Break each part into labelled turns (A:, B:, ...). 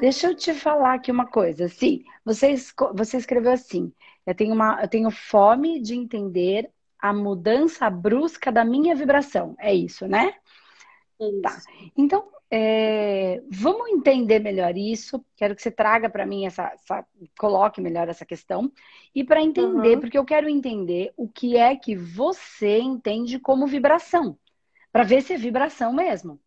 A: Deixa eu te falar aqui uma coisa. Sim, você, você escreveu assim: eu tenho, uma, eu tenho fome de entender a mudança brusca da minha vibração. É isso, né?
B: Isso.
A: Tá. Então, é, vamos entender melhor isso. Quero que você traga para mim essa, essa, coloque melhor essa questão. E para entender, uhum. porque eu quero entender o que é que você entende como vibração, para ver se é vibração mesmo,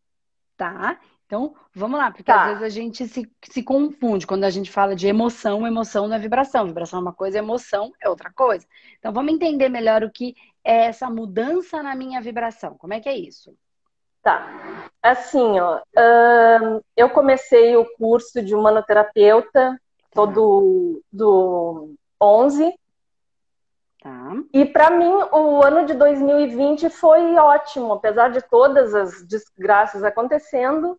A: tá? Então, vamos lá, porque tá. às vezes a gente se, se confunde quando a gente fala de emoção, emoção não é vibração, vibração é uma coisa, emoção é outra coisa. Então, vamos entender melhor o que é essa mudança na minha vibração. Como é que é isso?
B: Tá. Assim, ó, eu comecei o curso de humanoterapeuta todo do 11.
A: Tá.
B: E para mim, o ano de 2020 foi ótimo, apesar de todas as desgraças acontecendo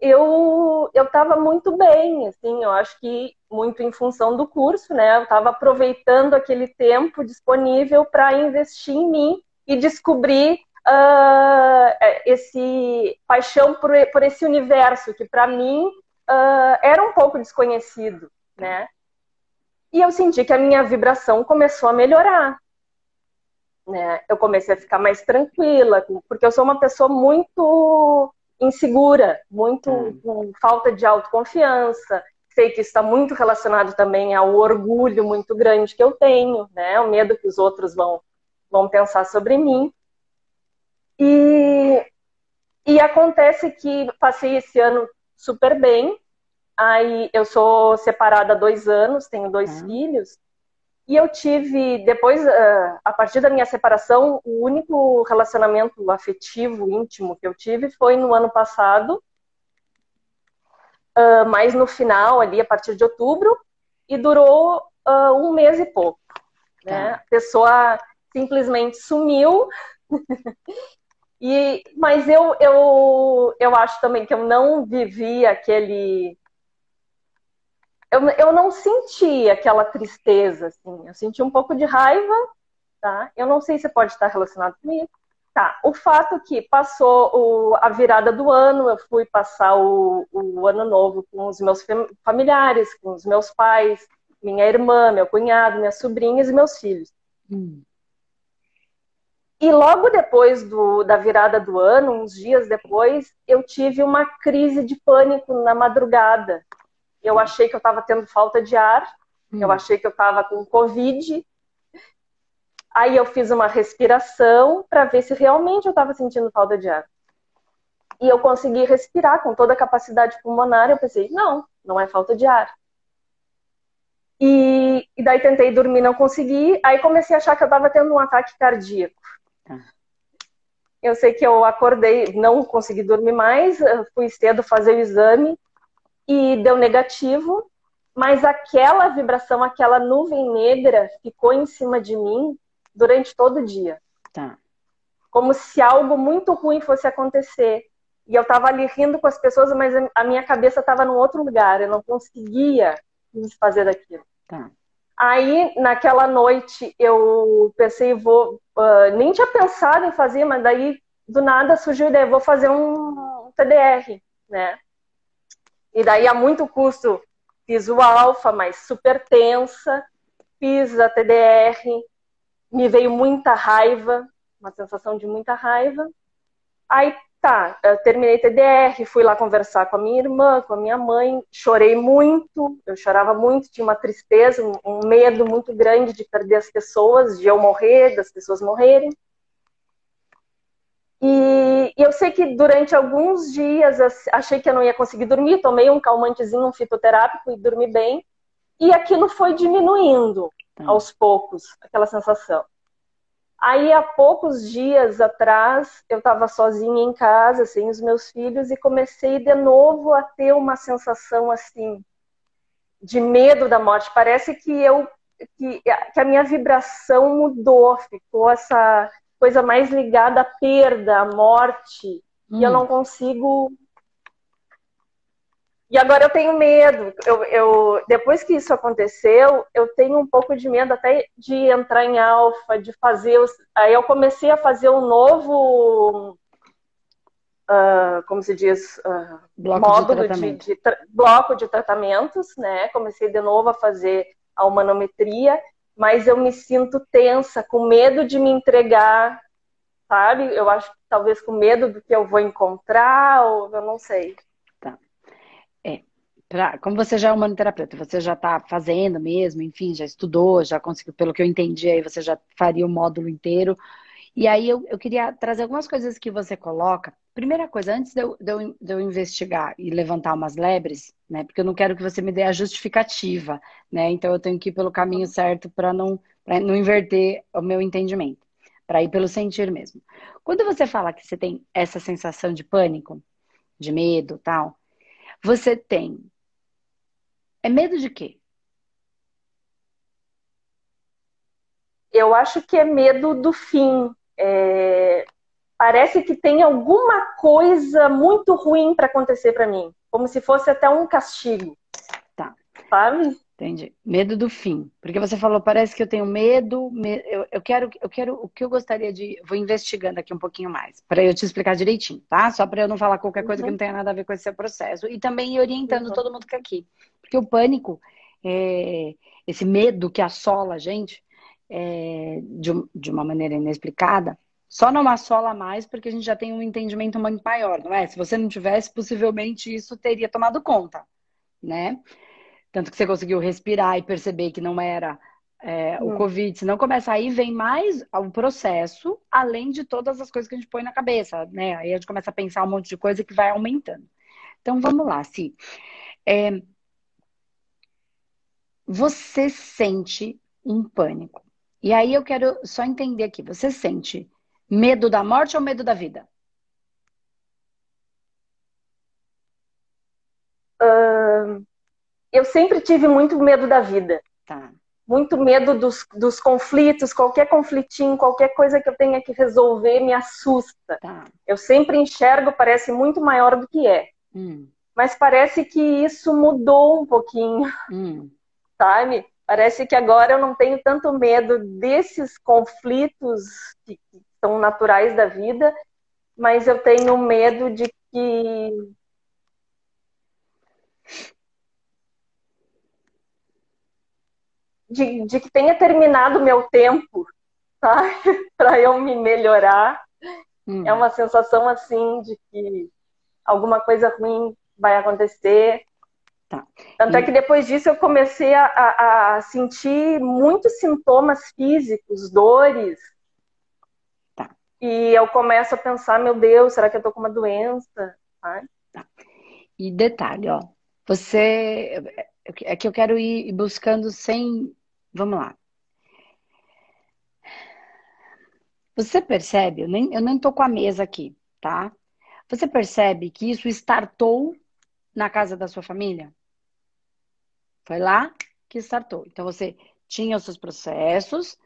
B: eu eu estava muito bem, assim, eu acho que muito em função do curso, né? Eu estava aproveitando aquele tempo disponível para investir em mim e descobrir uh, esse paixão por, por esse universo que para mim uh, era um pouco desconhecido, né? E eu senti que a minha vibração começou a melhorar. Né? Eu comecei a ficar mais tranquila, porque eu sou uma pessoa muito insegura, muito hum. com falta de autoconfiança. Sei que está muito relacionado também ao orgulho muito grande que eu tenho, né? O medo que os outros vão, vão pensar sobre mim. E, e acontece que passei esse ano super bem. Aí eu sou separada há dois anos, tenho dois hum. filhos. E eu tive, depois, ah, a partir da minha separação, o único relacionamento afetivo, íntimo que eu tive foi no ano passado, ah, mais no final, ali, a partir de outubro, e durou uh, um mês e pouco. Né? Tá. A pessoa simplesmente sumiu. e, mas eu, eu, eu acho também que eu não vivi aquele eu, eu não senti aquela tristeza, assim. Eu senti um pouco de raiva, tá? Eu não sei se pode estar relacionado comigo. Tá, o fato que passou o, a virada do ano, eu fui passar o, o ano novo com os meus familiares, com os meus pais, minha irmã, meu cunhado, minhas sobrinhas e meus filhos. Hum. E logo depois do, da virada do ano, uns dias depois, eu tive uma crise de pânico na madrugada eu achei que eu estava tendo falta de ar, hum. eu achei que eu estava com Covid. Aí eu fiz uma respiração para ver se realmente eu estava sentindo falta de ar. E eu consegui respirar com toda a capacidade pulmonar. Eu pensei, não, não é falta de ar. E, e daí tentei dormir, não consegui. Aí comecei a achar que eu estava tendo um ataque cardíaco. Tá. Eu sei que eu acordei, não consegui dormir mais, fui cedo fazer o exame e deu negativo, mas aquela vibração, aquela nuvem negra ficou em cima de mim durante todo o dia.
A: Tá.
B: Como se algo muito ruim fosse acontecer. E eu estava ali rindo com as pessoas, mas a minha cabeça estava num outro lugar. Eu não conseguia me desfazer daquilo.
A: Tá.
B: Aí, naquela noite, eu pensei, vou. Uh, nem tinha pensado em fazer, mas daí, do nada, surgiu a ideia, vou fazer um TDR, né? E daí, a muito custo, fiz o alfa, mas super tensa, fiz a TDR, me veio muita raiva, uma sensação de muita raiva. Aí, tá, terminei TDR, fui lá conversar com a minha irmã, com a minha mãe, chorei muito, eu chorava muito, tinha uma tristeza, um medo muito grande de perder as pessoas, de eu morrer, das pessoas morrerem. E, eu sei que durante alguns dias achei que eu não ia conseguir dormir, tomei um calmantezinho, um fitoterápico e dormi bem. E aquilo foi diminuindo tá. aos poucos, aquela sensação. Aí, há poucos dias atrás, eu estava sozinha em casa, sem os meus filhos, e comecei de novo a ter uma sensação assim de medo da morte. Parece que eu que, que a minha vibração mudou, ficou essa coisa mais ligada à perda, à morte. Hum. E eu hum. não consigo. E agora eu tenho medo. Eu, eu, depois que isso aconteceu, eu tenho um pouco de medo até de entrar em alfa, de fazer. Os... Aí eu comecei a fazer um novo. uh, como se diz, uh,
A: bloco
B: módulo
A: de,
B: de, de bloco de tratamentos, né? Comecei de novo a fazer a humanometria, mas eu me sinto tensa, com medo de me entregar, sabe? Eu acho que talvez com medo do que eu vou encontrar, ou eu não sei.
A: Tá. É. Pra, como você já é humanoterapeuta, você já está fazendo mesmo, enfim, já estudou, já conseguiu, pelo que eu entendi, aí você já faria o módulo inteiro. E aí eu, eu queria trazer algumas coisas que você coloca. Primeira coisa, antes de eu, de, eu, de eu investigar e levantar umas lebres, né? Porque eu não quero que você me dê a justificativa, né? Então eu tenho que ir pelo caminho certo para não, não inverter o meu entendimento, para ir pelo sentir mesmo. Quando você fala que você tem essa sensação de pânico, de medo, tal, você tem é medo de quê?
B: Eu acho que é medo do fim, é, parece que tem alguma coisa muito ruim para acontecer para mim, como se fosse até um castigo.
A: Tá.
B: Sabe?
A: Entendi. Medo do fim. Porque você falou, parece que eu tenho medo, eu, eu quero, eu quero, o que eu gostaria de, vou investigando aqui um pouquinho mais, para eu te explicar direitinho, tá? Só para eu não falar qualquer coisa uhum. que não tenha nada a ver com esse seu processo e também orientando uhum. todo mundo que é aqui. Porque o pânico, é, esse medo que assola a gente, é, de, de uma maneira inexplicada, só não assola mais porque a gente já tem um entendimento muito maior, não é? Se você não tivesse, possivelmente isso teria tomado conta, né? Tanto que você conseguiu respirar e perceber que não era é, o. Covid. Se não começa aí, vem mais o processo, além de todas as coisas que a gente põe na cabeça, né? Aí a gente começa a pensar um monte de coisa que vai aumentando. Então vamos lá, Si. É, você sente um pânico. E aí eu quero só entender aqui, você sente medo da morte ou medo da vida?
B: Uh, eu sempre tive muito medo da vida.
A: Tá.
B: Muito medo dos, dos conflitos, qualquer conflitinho, qualquer coisa que eu tenha que resolver me assusta.
A: Tá.
B: Eu sempre enxergo, parece muito maior do que é.
A: Hum.
B: Mas parece que isso mudou um pouquinho,
A: hum.
B: sabe? Parece que agora eu não tenho tanto medo desses conflitos que são naturais da vida, mas eu tenho medo de que de, de que tenha terminado o meu tempo, tá? para eu me melhorar. Hum. É uma sensação assim de que alguma coisa ruim vai acontecer
A: Tá.
B: Tanto é e... é que depois disso eu comecei a, a, a, sentir muitos sintomas físicos, dores. E eu começo a pensar, meu Deus, será que eu tô com uma doença?
A: Tá. E detalhe, ó, você é que eu quero ir buscando sem, vamos lá. Você percebe? Eu nem, eu nem tô com a mesa aqui, tá? Você percebe que isso startou na casa da sua família? Foi lá que startou. Então você tinha os seus processos,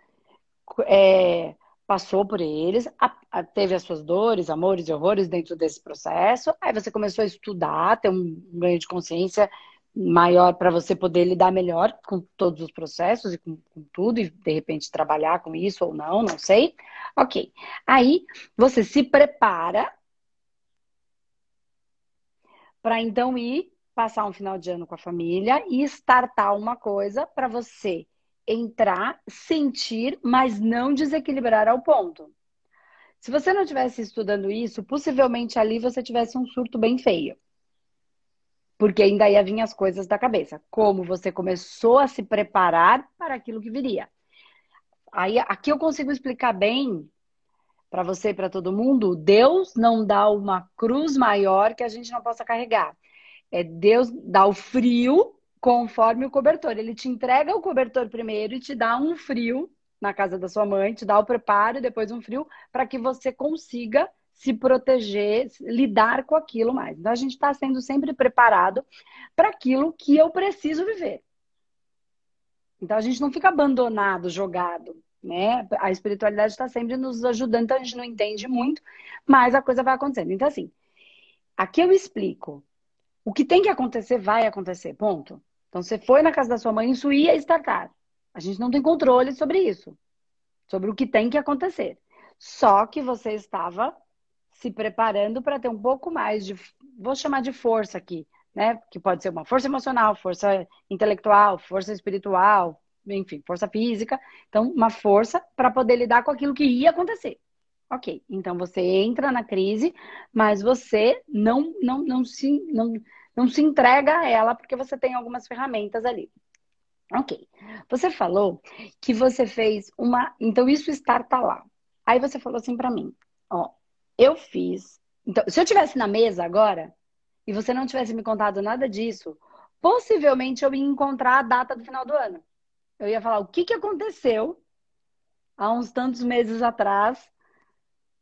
A: é, passou por eles, a, a, teve as suas dores, amores e horrores dentro desse processo. Aí você começou a estudar, ter um, ganho de consciência maior para você poder lidar melhor com todos os processos e com, com, tudo, e de repente trabalhar com isso ou não, não sei. Ok. Aí você se prepara para então ir passar um final de ano com a família e startar uma coisa para você entrar, sentir, mas não desequilibrar ao ponto. Se você não tivesse estudando isso, possivelmente ali você tivesse um surto bem feio. Porque ainda ia vir as coisas da cabeça. Como você começou a se preparar para aquilo que viria. Aí aqui eu consigo explicar bem para você e para todo mundo, Deus não dá uma cruz maior que a gente não possa carregar. É Deus dá o frio conforme o cobertor. Ele te entrega o cobertor primeiro e te dá um frio na casa da sua mãe, te dá o preparo e depois um frio para que você consiga se proteger, lidar com aquilo mais. Então a gente está sendo sempre preparado para aquilo que eu preciso viver. Então a gente não fica abandonado, jogado, né? A espiritualidade está sempre nos ajudando, então a gente não entende muito, mas a coisa vai acontecendo. Então assim, aqui eu explico o que tem que acontecer, vai acontecer, ponto. Então, você foi na casa da sua mãe, isso ia estartar. A gente não tem controle sobre isso, sobre o que tem que acontecer. Só que você estava se preparando para ter um pouco mais de, vou chamar de força aqui, né? Que pode ser uma força emocional, força intelectual, força espiritual, enfim, força física. Então, uma força para poder lidar com aquilo que ia acontecer. Ok, então você entra na crise, mas você não, não, não, se, não, não se entrega a ela porque você tem algumas ferramentas ali. Ok. Você falou que você fez uma. Então, isso starta lá. Aí você falou assim para mim: Ó, eu fiz. Então, se eu tivesse na mesa agora e você não tivesse me contado nada disso, possivelmente eu ia encontrar a data do final do ano. Eu ia falar o que, que aconteceu há uns tantos meses atrás,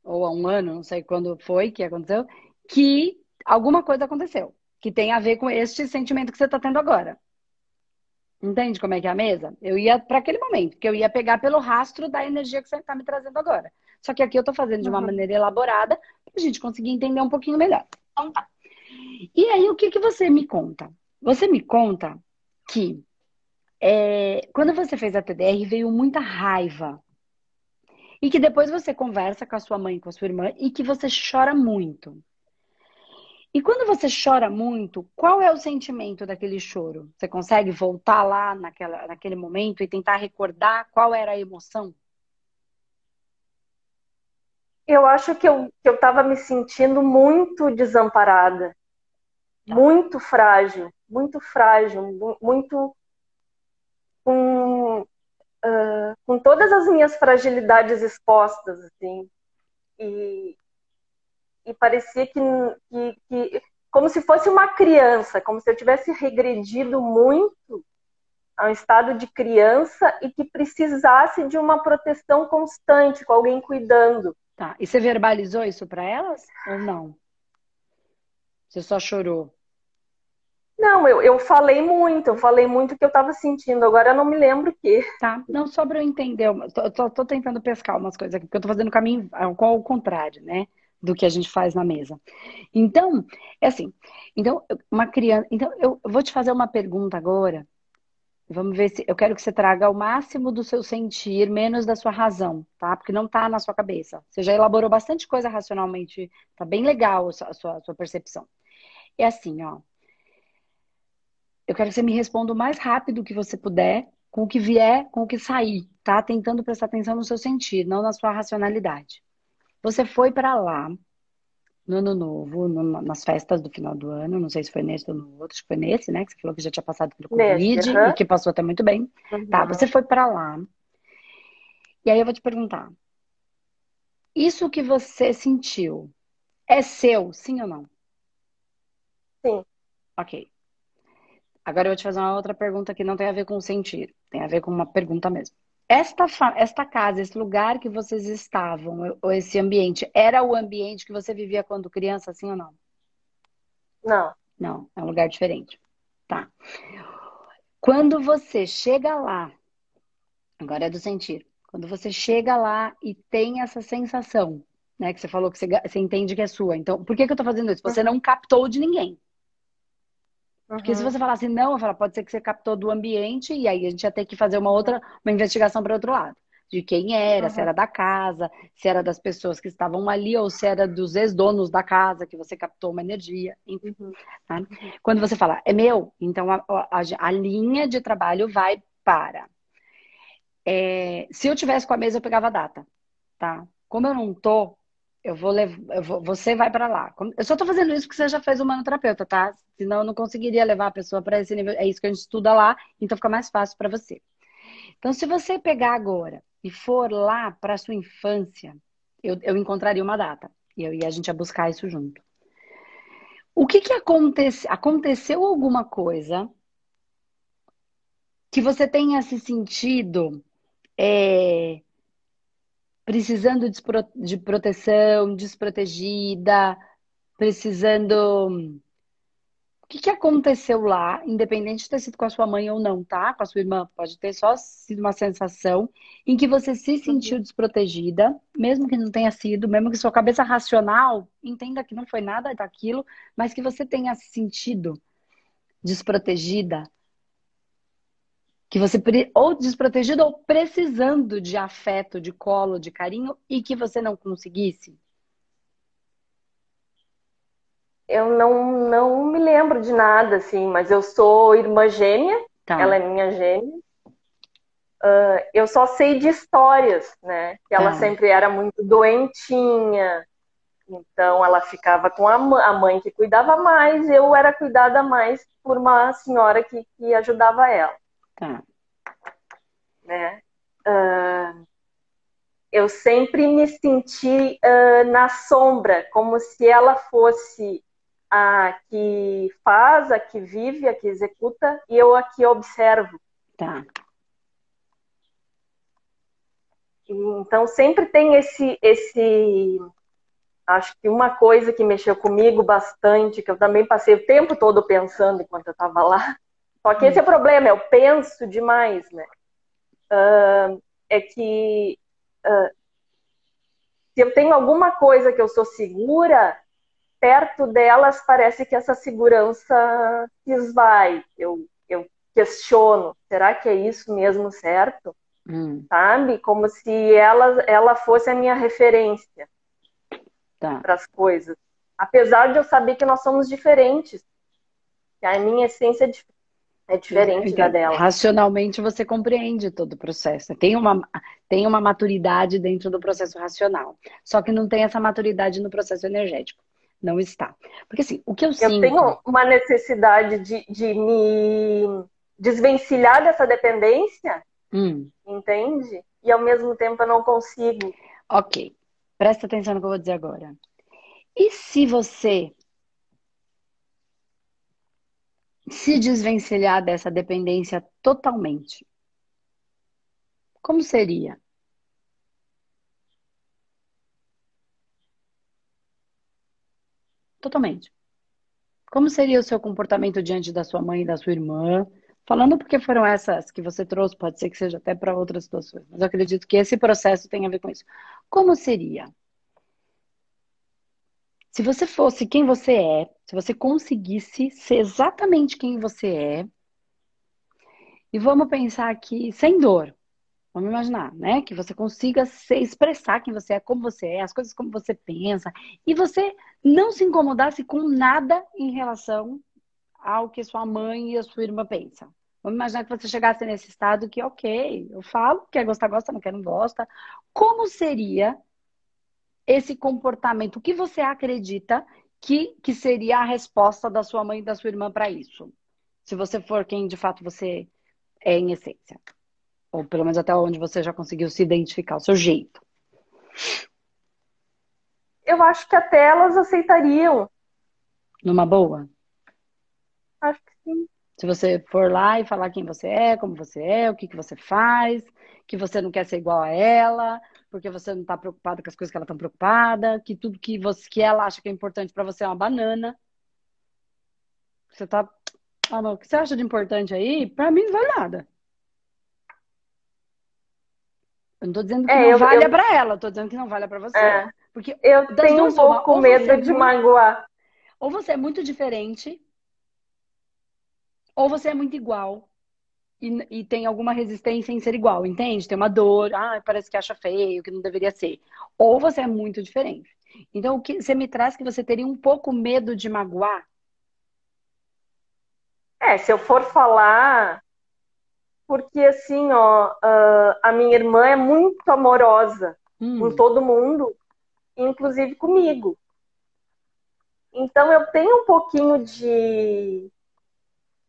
A: ou há um ano, não sei quando foi que aconteceu, que alguma coisa aconteceu, que tem a ver com este sentimento que você está tendo agora. Entende como é que é a mesa? Eu ia para aquele momento, que eu ia pegar pelo rastro da energia que você está me trazendo agora. Só que aqui eu estou fazendo de uma uhum. maneira elaborada para a gente conseguir entender um pouquinho melhor. Então tá. E aí, o que, que você me conta? Você me conta que é, quando você fez a TDR, veio muita raiva. E que depois você conversa com a sua mãe, com a sua irmã, e que você chora muito. E quando você chora muito, qual é o sentimento daquele choro? Você consegue voltar lá naquela, naquele momento e tentar recordar qual era a emoção?
B: Eu acho que eu estava me sentindo muito desamparada, tá. muito frágil, muito frágil, muito com, uh, com todas as minhas fragilidades expostas, assim. E, e parecia que, que, que, como se fosse uma criança, como se eu tivesse regredido muito a um estado de criança e que precisasse de uma proteção constante, com alguém cuidando.
A: Tá. E você verbalizou isso para elas ou não? Você só chorou?
B: Não, eu, eu falei muito, eu falei muito o que eu estava sentindo, agora eu não me lembro o que.
A: Tá, não, só para eu entender, eu tô, tô, tentando pescar umas coisas aqui, porque eu tô fazendo o caminho ao contrário, né? Do que a gente faz na mesa. Então, é assim, então, uma criança. Então, eu vou te fazer uma pergunta agora. Vamos ver se. Eu quero que você traga o máximo do seu sentir, menos da sua razão, tá? Porque não tá na sua cabeça. Você já elaborou bastante coisa racionalmente, tá bem legal a sua, a sua percepção. É assim, ó. Eu quero que você me responda o mais rápido que você puder, com o que vier, com o que sair, tá? Tentando prestar atenção no seu sentir, não na sua racionalidade. Você foi para lá no ano novo, no, nas festas do final do ano, não sei se foi nesse ou no outro, acho que foi nesse, né? Que você falou que já tinha passado pelo Covid uhum. e que passou até muito bem. Uhum. Tá, você foi para lá. E aí eu vou te perguntar: isso que você sentiu é seu, sim ou não?
B: Sim.
A: Ok. Agora eu vou te fazer uma outra pergunta que não tem a ver com sentir, tem a ver com uma pergunta mesmo. Esta, esta casa, esse lugar que vocês estavam, ou esse ambiente, era o ambiente que você vivia quando criança, assim ou não?
B: Não.
A: Não, é um lugar diferente. Tá. Quando você chega lá, agora é do sentir, quando você chega lá e tem essa sensação, né, que você falou que você, você entende que é sua. Então, por que, que eu tô fazendo isso? Você não captou de ninguém. Porque se você falar assim, não, eu falo, pode ser que você captou do ambiente e aí a gente ia ter que fazer uma outra, uma investigação para outro lado. De quem era, uhum. se era da casa, se era das pessoas que estavam ali ou se era dos ex-donos da casa que você captou uma energia, enfim. Uhum. Tá? Quando você fala, é meu, então a, a, a linha de trabalho vai para. É, se eu tivesse com a mesa, eu pegava a data, tá? Como eu não tô, eu vou levar, eu vou, você vai para lá. Eu só tô fazendo isso porque você já fez o manoterapeuta, tá? Senão eu não conseguiria levar a pessoa para esse nível. É isso que a gente estuda lá, então fica mais fácil para você. Então, se você pegar agora e for lá para sua infância, eu, eu encontraria uma data e, eu, e a gente ia buscar isso junto. O que que aconteceu? Aconteceu alguma coisa que você tenha se sentido é, precisando de proteção, desprotegida, precisando. O que, que aconteceu lá, independente de ter sido com a sua mãe ou não, tá? Com a sua irmã, pode ter só sido uma sensação em que você se sentiu uhum. desprotegida, mesmo que não tenha sido, mesmo que sua cabeça racional entenda que não foi nada daquilo, mas que você tenha se sentido desprotegida, que você ou desprotegido ou precisando de afeto, de colo, de carinho e que você não conseguisse?
B: eu não, não me lembro de nada, assim, mas eu sou irmã gêmea, tá. ela é minha gêmea. Uh, eu só sei de histórias, né? Que ela tá. sempre era muito doentinha, então ela ficava com a mãe que cuidava mais, eu era cuidada mais por uma senhora que, que ajudava ela. Tá. Né? Uh, eu sempre me senti uh, na sombra, como se ela fosse a que faz, a que vive, a que executa, e eu a que observo. Tá. Então sempre tem esse, esse, acho que uma coisa que mexeu comigo bastante, que eu também passei o tempo todo pensando enquanto eu estava lá. Só que esse é o problema, eu penso demais, né? Uh, é que uh, se eu tenho alguma coisa que eu sou segura, perto delas parece que essa segurança se esvai. Eu, eu questiono, será que é isso mesmo certo? Hum. Sabe? Como se ela, ela fosse a minha referência tá. para as coisas. Apesar de eu saber que nós somos diferentes. Que a minha essência é, diferente da dela.
A: Racionalmente você compreende todo o processo. Tem uma, tem uma maturidade dentro do processo racional. Só que não tem essa maturidade no processo energético não está. Porque assim, o que eu, eu sinto.
B: Eu tenho uma necessidade de, de me desvencilhar dessa dependência, hum. entende? E ao mesmo tempo eu não consigo.
A: Ok. Presta atenção no que eu vou dizer agora. E se você se desvencilhar dessa dependência totalmente? Como seria? Totalmente. Como seria o seu comportamento diante da sua mãe e da sua irmã? Falando porque foram essas que você trouxe, pode ser que seja até para outras situações, mas eu acredito que esse processo tem a ver com isso. Como seria? Se você fosse quem você é, se você conseguisse ser exatamente quem você é, e vamos pensar aqui sem dor, Vamos imaginar, né? Que você consiga se expressar quem você é, como você é, as coisas como você pensa, e você não se incomodasse com nada em relação ao que sua mãe e a sua irmã pensam. Vamos imaginar que você chegasse nesse estado que, ok, eu falo, quer gostar, gosta, não quer, não gosta. Como seria esse comportamento? O que você acredita que, que seria a resposta da sua mãe e da sua irmã para isso? Se você for quem de fato você é em essência. Ou pelo menos até onde você já conseguiu se identificar, o seu jeito.
B: Eu acho que até elas aceitariam.
A: Numa boa?
B: Acho que sim.
A: Se você for lá e falar quem você é, como você é, o que, que você faz, que você não quer ser igual a ela, porque você não está preocupada com as coisas que ela está preocupada, que tudo que, você, que ela acha que é importante para você é uma banana. Você tá. Ah, não, o que você acha de importante aí? Para mim não vale nada. Eu não tô dizendo que é, não eu, valha eu... para ela, eu tô dizendo que não valha para você. É.
B: Porque eu tenho um pouco medo é de magoar.
A: Ou você é muito diferente, ou você é muito igual e, e, tem alguma resistência em ser igual, entende? Tem uma dor, ah, parece que acha feio, que não deveria ser. Ou você é muito diferente. Então, o que você me traz que você teria um pouco medo de magoar?
B: É, se eu for falar porque assim, ó, a minha irmã é muito amorosa hum. com todo mundo, inclusive comigo. Então eu tenho um pouquinho de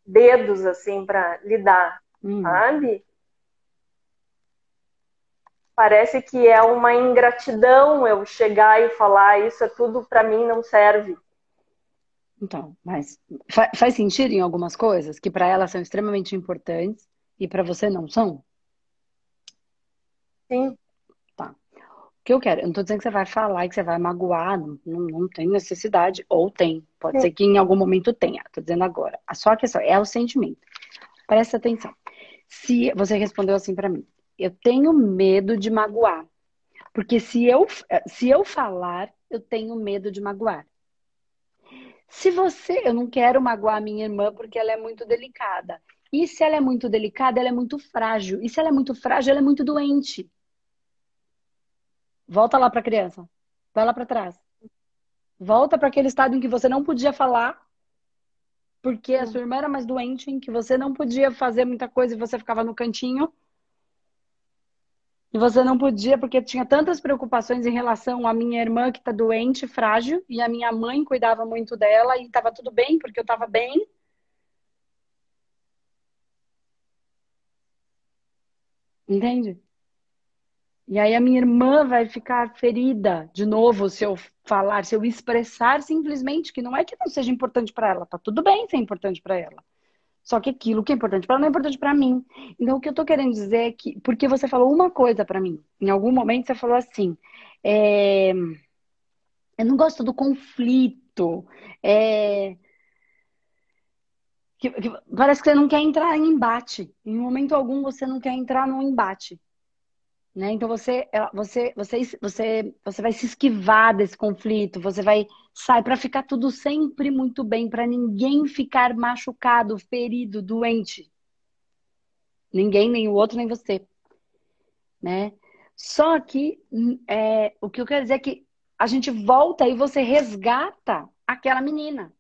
B: dedos assim para lidar, hum. sabe? Parece que é uma ingratidão eu chegar e falar isso é tudo para mim não serve.
A: Então, mas faz sentido em algumas coisas que para ela são extremamente importantes e para você não são?
B: Sim.
A: Tá. O que eu quero, eu não tô dizendo que você vai falar e que você vai magoar, não, não tem necessidade, ou tem. Pode Sim. ser que em algum momento tenha, tô dizendo agora. A só questão é o sentimento. Presta atenção. Se você respondeu assim para mim, eu tenho medo de magoar. Porque se eu, se eu falar, eu tenho medo de magoar. Se você, eu não quero magoar minha irmã porque ela é muito delicada. E se ela é muito delicada, ela é muito frágil. E se ela é muito frágil, ela é muito doente. Volta lá para a criança. Vai lá para trás. Volta para aquele estado em que você não podia falar, porque a sua irmã era mais doente, em que você não podia fazer muita coisa e você ficava no cantinho. E você não podia, porque tinha tantas preocupações em relação à minha irmã que está doente, frágil, e a minha mãe cuidava muito dela e estava tudo bem, porque eu estava bem. Entende? E aí a minha irmã vai ficar ferida de novo se eu falar, se eu expressar simplesmente que não é que não seja importante para ela, tá tudo bem ser importante para ela. Só que aquilo que é importante para ela não é importante para mim. Então o que eu tô querendo dizer é que porque você falou uma coisa para mim, em algum momento você falou assim, é... eu não gosto do conflito, é... Que, que, parece que você não quer entrar em embate. Em momento algum você não quer entrar num embate. Né? Então você, você, você, você, você vai se esquivar desse conflito, você vai sair para ficar tudo sempre muito bem, para ninguém ficar machucado, ferido, doente. Ninguém, nem o outro, nem você. Né? Só que é, o que eu quero dizer é que a gente volta e você resgata aquela menina.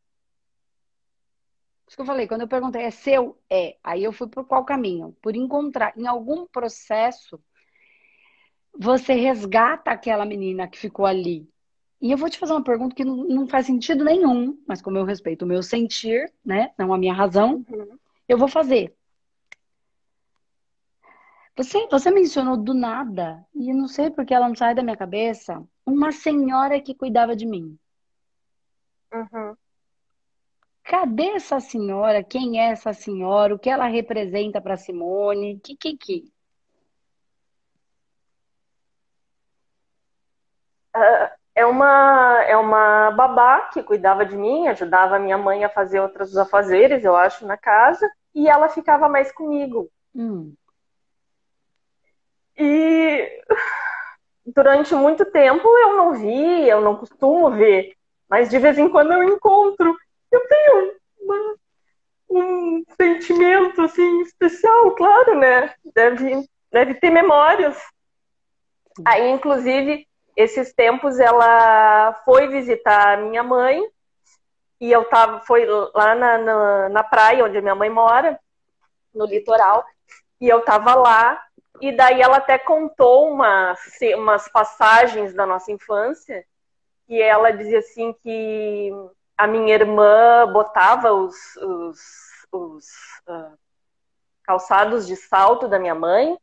A: Isso que eu falei, quando eu perguntei, é seu? É. Aí eu fui por qual caminho? Por encontrar em algum processo você resgata aquela menina que ficou ali. E eu vou te fazer uma pergunta que não, não faz sentido nenhum, mas como eu respeito o meu sentir, né, não a minha razão, uhum. eu vou fazer. Você, você mencionou do nada, e não sei porque ela não sai da minha cabeça, uma senhora que cuidava de mim.
B: Uhum.
A: Cadê essa senhora? Quem é essa senhora? O que ela representa para Simone? Que que que?
B: É uma, é uma babá que cuidava de mim, ajudava a minha mãe a fazer outros afazeres, eu acho, na casa, e ela ficava mais comigo.
A: Hum.
B: E durante muito tempo eu não vi, eu não costumo ver, mas de vez em quando eu encontro. Eu tenho uma, um sentimento assim especial, claro, né? Deve, deve ter memórias. Aí, inclusive, esses tempos ela foi visitar a minha mãe e eu tava, foi lá na, na, na praia onde a minha mãe mora, no litoral, e eu tava lá, e daí ela até contou umas, umas passagens da nossa infância, e ela dizia assim que a minha irmã botava os, os, os uh, calçados de salto da minha mãe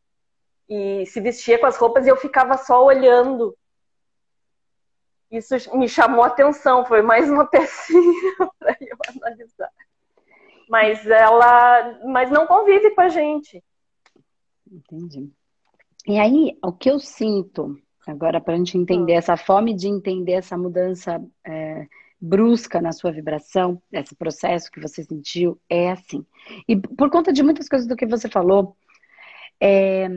B: e se vestia com as roupas e eu ficava só olhando isso me chamou a atenção, foi mais uma pecinha para eu analisar. Mas ela, mas não convive com a gente.
A: Entendi. E aí, o que eu sinto, agora para a gente entender, hum. essa fome de entender essa mudança é, brusca na sua vibração, esse processo que você sentiu, é assim. E por conta de muitas coisas do que você falou, é,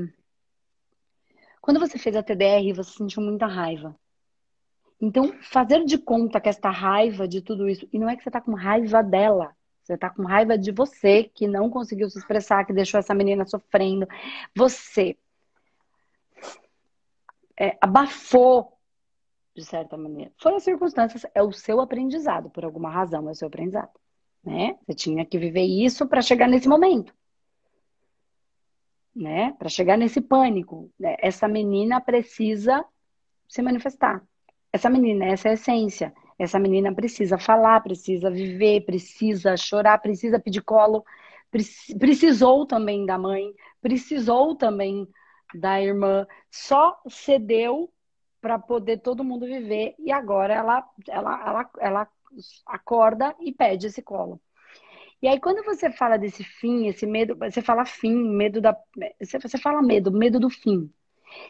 A: quando você fez a TDR, você sentiu muita raiva. Então, fazer de conta que esta raiva de tudo isso, e não é que você está com raiva dela, você está com raiva de você que não conseguiu se expressar, que deixou essa menina sofrendo. Você é, abafou, de certa maneira. Foram as circunstâncias, é o seu aprendizado, por alguma razão, é o seu aprendizado. Né? Você tinha que viver isso para chegar nesse momento. Né? Para chegar nesse pânico. Né? Essa menina precisa se manifestar essa menina, essa é a essência. Essa menina precisa falar, precisa viver, precisa chorar, precisa pedir colo, precisou também da mãe, precisou também da irmã, só cedeu para poder todo mundo viver e agora ela, ela, ela, ela acorda e pede esse colo. E aí, quando você fala desse fim, esse medo, você fala fim, medo da. Você fala medo, medo do fim.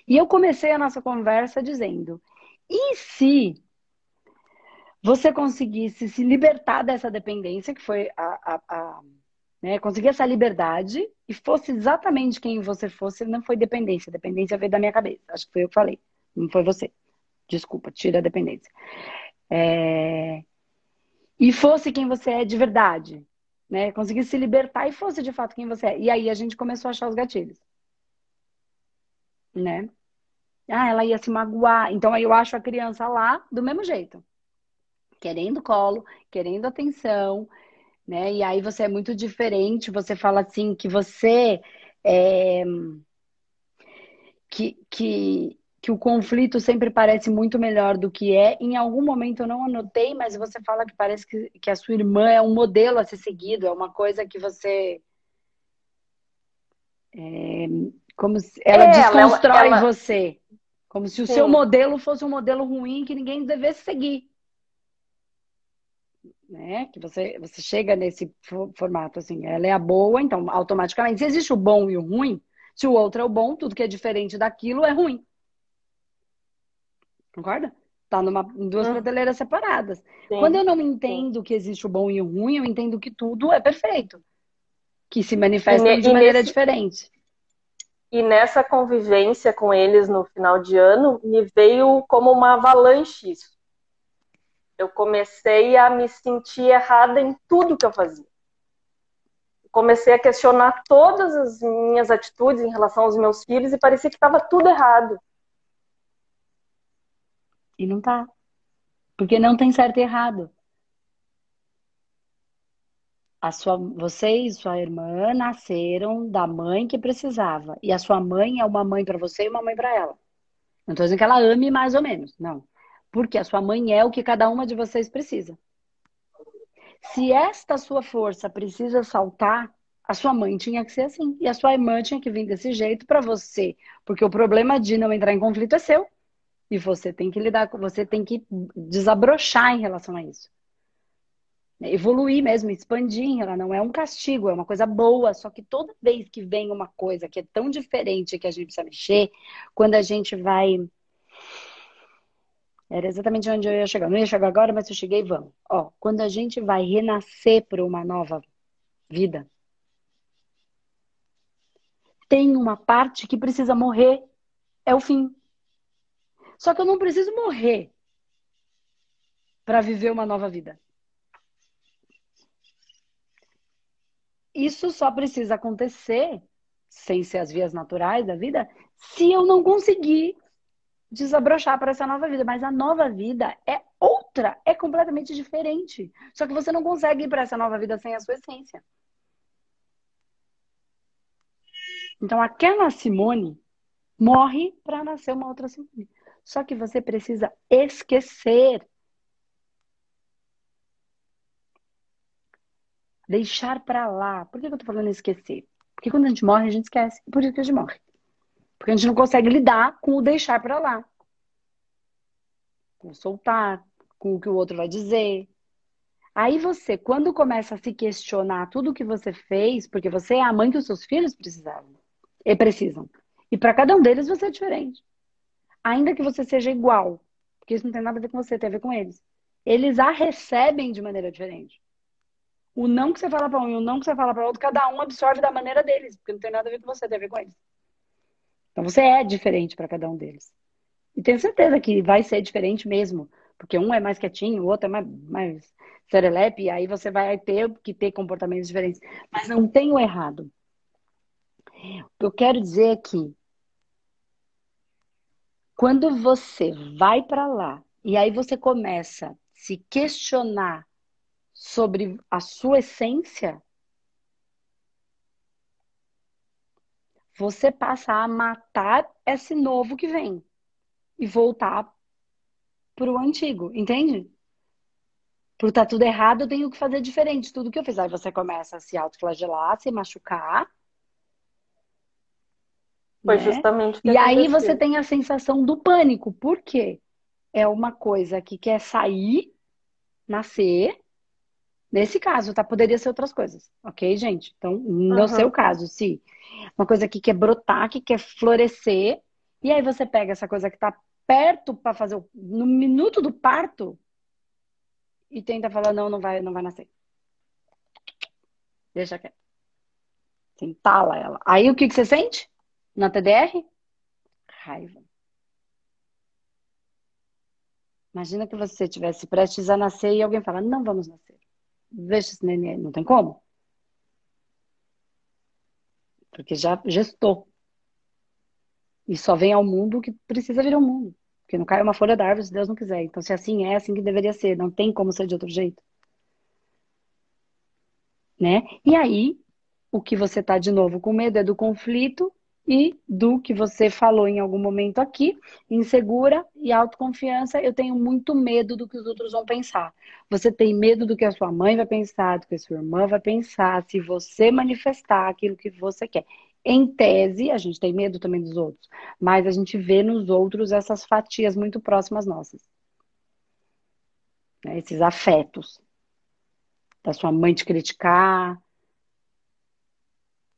A: E eu comecei a nossa conversa dizendo: e se você conseguisse se libertar dessa dependência, que foi a, a, a né, conseguir essa liberdade e fosse exatamente quem você fosse, não foi dependência. Dependência veio da minha cabeça. Acho que foi eu que falei. Não foi você. Desculpa, tira a dependência. É... E fosse quem você é de verdade. Né? Conseguisse se libertar e fosse de fato quem você é. E aí a gente começou a achar os gatilhos. Né? Ah, ela ia se magoar. Então aí eu acho a criança lá do mesmo jeito. querendo colo, querendo atenção, né? E aí você é muito diferente, você fala assim que você é, que, que, que o conflito sempre parece muito melhor do que é. Em algum momento eu não anotei, mas você fala que parece que, que a sua irmã é um modelo a ser seguido, é uma coisa que você. É, como se, ela é, desconstrói ela, ela... você. Como se o Sim. seu modelo fosse um modelo ruim que ninguém devesse seguir. Né? Que você, você chega nesse formato assim, ela é a boa, então automaticamente, se existe o bom e o ruim, se o outro é o bom, tudo que é diferente daquilo é ruim. Concorda? Tá numa, em duas hum. prateleiras separadas. Sim. Quando eu não entendo Sim. que existe o bom e o ruim, eu entendo que tudo é perfeito. Que se manifesta de maneira nesse... diferente.
B: E nessa convivência com eles no final de ano, me veio como uma avalanche isso. Eu comecei a me sentir errada em tudo que eu fazia comecei a questionar todas as minhas atitudes em relação aos meus filhos e parecia que estava tudo errado.
A: E não tá. Porque não tem certo e errado. A sua, você e sua irmã nasceram da mãe que precisava. E a sua mãe é uma mãe para você e uma mãe para ela. Não estou dizendo que ela ame mais ou menos, não. Porque a sua mãe é o que cada uma de vocês precisa. Se esta sua força precisa saltar, a sua mãe tinha que ser assim. E a sua irmã tinha que vir desse jeito para você. Porque o problema de não entrar em conflito é seu. E você tem que lidar com, você tem que desabrochar em relação a isso. Evoluir mesmo, expandir, ela não é um castigo, é uma coisa boa. Só que toda vez que vem uma coisa que é tão diferente que a gente precisa mexer, quando a gente vai era exatamente onde eu ia chegar. Não ia chegar agora, mas eu cheguei, vamos. Ó, quando a gente vai renascer para uma nova vida, tem uma parte que precisa morrer. É o fim. Só que eu não preciso morrer para viver uma nova vida. Isso só precisa acontecer, sem ser as vias naturais da vida, se eu não conseguir desabrochar para essa nova vida. Mas a nova vida é outra, é completamente diferente. Só que você não consegue ir para essa nova vida sem a sua essência. Então, aquela Simone morre para nascer uma outra Simone. Só que você precisa esquecer. Deixar para lá. Por que eu tô falando esquecer? Porque quando a gente morre, a gente esquece. Por isso que a gente morre. Porque a gente não consegue lidar com o deixar para lá. Com o soltar, com o que o outro vai dizer. Aí você, quando começa a se questionar tudo o que você fez, porque você é a mãe que os seus filhos precisavam e precisam. E para cada um deles você é diferente. Ainda que você seja igual, porque isso não tem nada a ver com você, tem a ver com eles. Eles a recebem de maneira diferente. O não que você fala para um e o não que você fala para outro, cada um absorve da maneira deles, porque não tem nada a ver com você, tem a ver com eles. Então você é diferente para cada um deles. E tenho certeza que vai ser diferente mesmo. Porque um é mais quietinho, o outro é mais, mais serelepe, e aí você vai ter que ter comportamentos diferentes. Mas não tem o errado. O que eu quero dizer é que quando você vai para lá e aí você começa a se questionar sobre a sua essência, você passa a matar esse novo que vem e voltar para o antigo, entende? Por estar tá tudo errado, eu tenho que fazer diferente tudo que eu fiz. Aí você começa a se autoflagelar, se machucar.
B: Foi né? justamente.
A: e aí você tem a sensação do pânico. Por quê? É uma coisa que quer sair, nascer, Nesse caso, tá? Poderia ser outras coisas, ok, gente? Então, no uhum. seu caso, se uma coisa que quer brotar, que quer florescer, e aí você pega essa coisa que tá perto para fazer o... no minuto do parto e tenta falar não, não vai, não vai nascer. Deixa quieto. Você entala ela. Aí o que, que você sente? Na TDR? Raiva. Imagina que você estivesse prestes a nascer e alguém fala, não vamos nascer deixa esse neném, não tem como. Porque já gestou. E só vem ao mundo o que precisa vir ao mundo. Porque não cai uma folha da árvore se Deus não quiser. Então, se assim é, assim que deveria ser. Não tem como ser de outro jeito. Né? E aí, o que você está de novo com medo é do conflito e do que você falou em algum momento aqui, insegura e autoconfiança, eu tenho muito medo do que os outros vão pensar. Você tem medo do que a sua mãe vai pensar, do que a sua irmã vai pensar, se você manifestar aquilo que você quer. Em tese, a gente tem medo também dos outros, mas a gente vê nos outros essas fatias muito próximas nossas. Né? Esses afetos. Da sua mãe te criticar,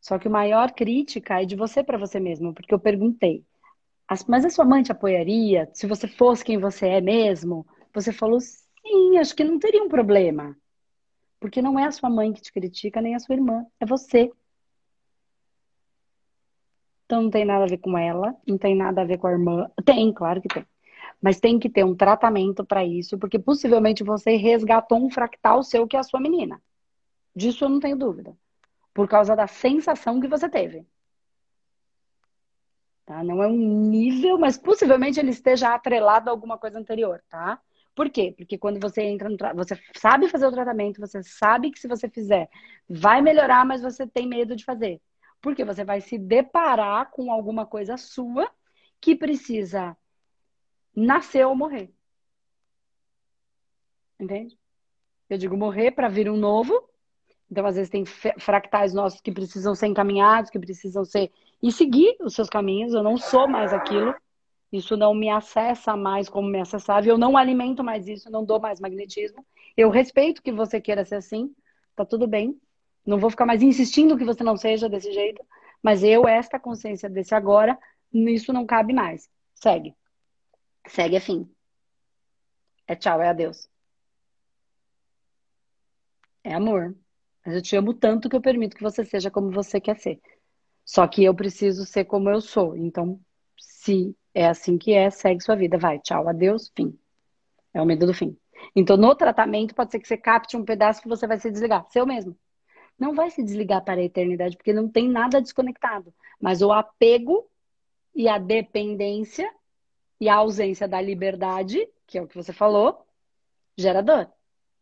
A: só que o maior crítica é de você para você mesmo, porque eu perguntei, mas a sua mãe te apoiaria se você fosse quem você é mesmo? Você falou, sim, acho que não teria um problema. Porque não é a sua mãe que te critica, nem a sua irmã, é você. Então não tem nada a ver com ela, não tem nada a ver com a irmã. Tem, claro que tem. Mas tem que ter um tratamento para isso, porque possivelmente você resgatou um fractal seu que é a sua menina. Disso eu não tenho dúvida por causa da sensação que você teve. Tá? Não é um nível, mas possivelmente ele esteja atrelado a alguma coisa anterior, tá? Por quê? Porque quando você entra no tra... você sabe fazer o tratamento, você sabe que se você fizer vai melhorar, mas você tem medo de fazer. Porque você vai se deparar com alguma coisa sua que precisa nascer ou morrer. Entende? Eu digo morrer para vir um novo, então, às vezes, tem fractais nossos que precisam ser encaminhados, que precisam ser. e seguir os seus caminhos. Eu não sou mais aquilo. Isso não me acessa mais como me acessava. Eu não alimento mais isso, não dou mais magnetismo. Eu respeito que você queira ser assim, tá tudo bem. Não vou ficar mais insistindo que você não seja desse jeito. Mas eu, esta consciência desse agora, isso não cabe mais. Segue. Segue é fim. É tchau, é adeus. É amor. Mas eu te amo tanto que eu permito que você seja como você quer ser. Só que eu preciso ser como eu sou. Então, se é assim que é, segue sua vida. Vai, tchau, adeus, fim. É o medo do fim. Então, no tratamento, pode ser que você capte um pedaço que você vai se desligar. Seu mesmo. Não vai se desligar para a eternidade, porque não tem nada desconectado. Mas o apego e a dependência e a ausência da liberdade, que é o que você falou, gera dor.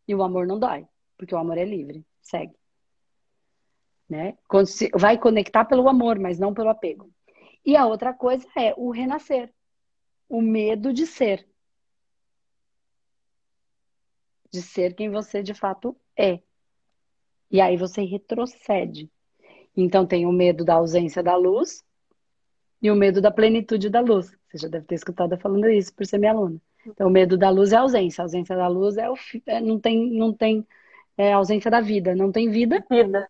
A: E o amor não dói, porque o amor é livre segue. Né? Vai conectar pelo amor, mas não pelo apego. E a outra coisa é o renascer. O medo de ser. De ser quem você de fato é. E aí você retrocede. Então tem o medo da ausência da luz e o medo da plenitude da luz. Você já deve ter escutado eu falando isso por ser minha aluna. Então o medo da luz é a ausência. A ausência da luz é o é, não tem não tem é a ausência da vida. Não tem vida.
B: Vida.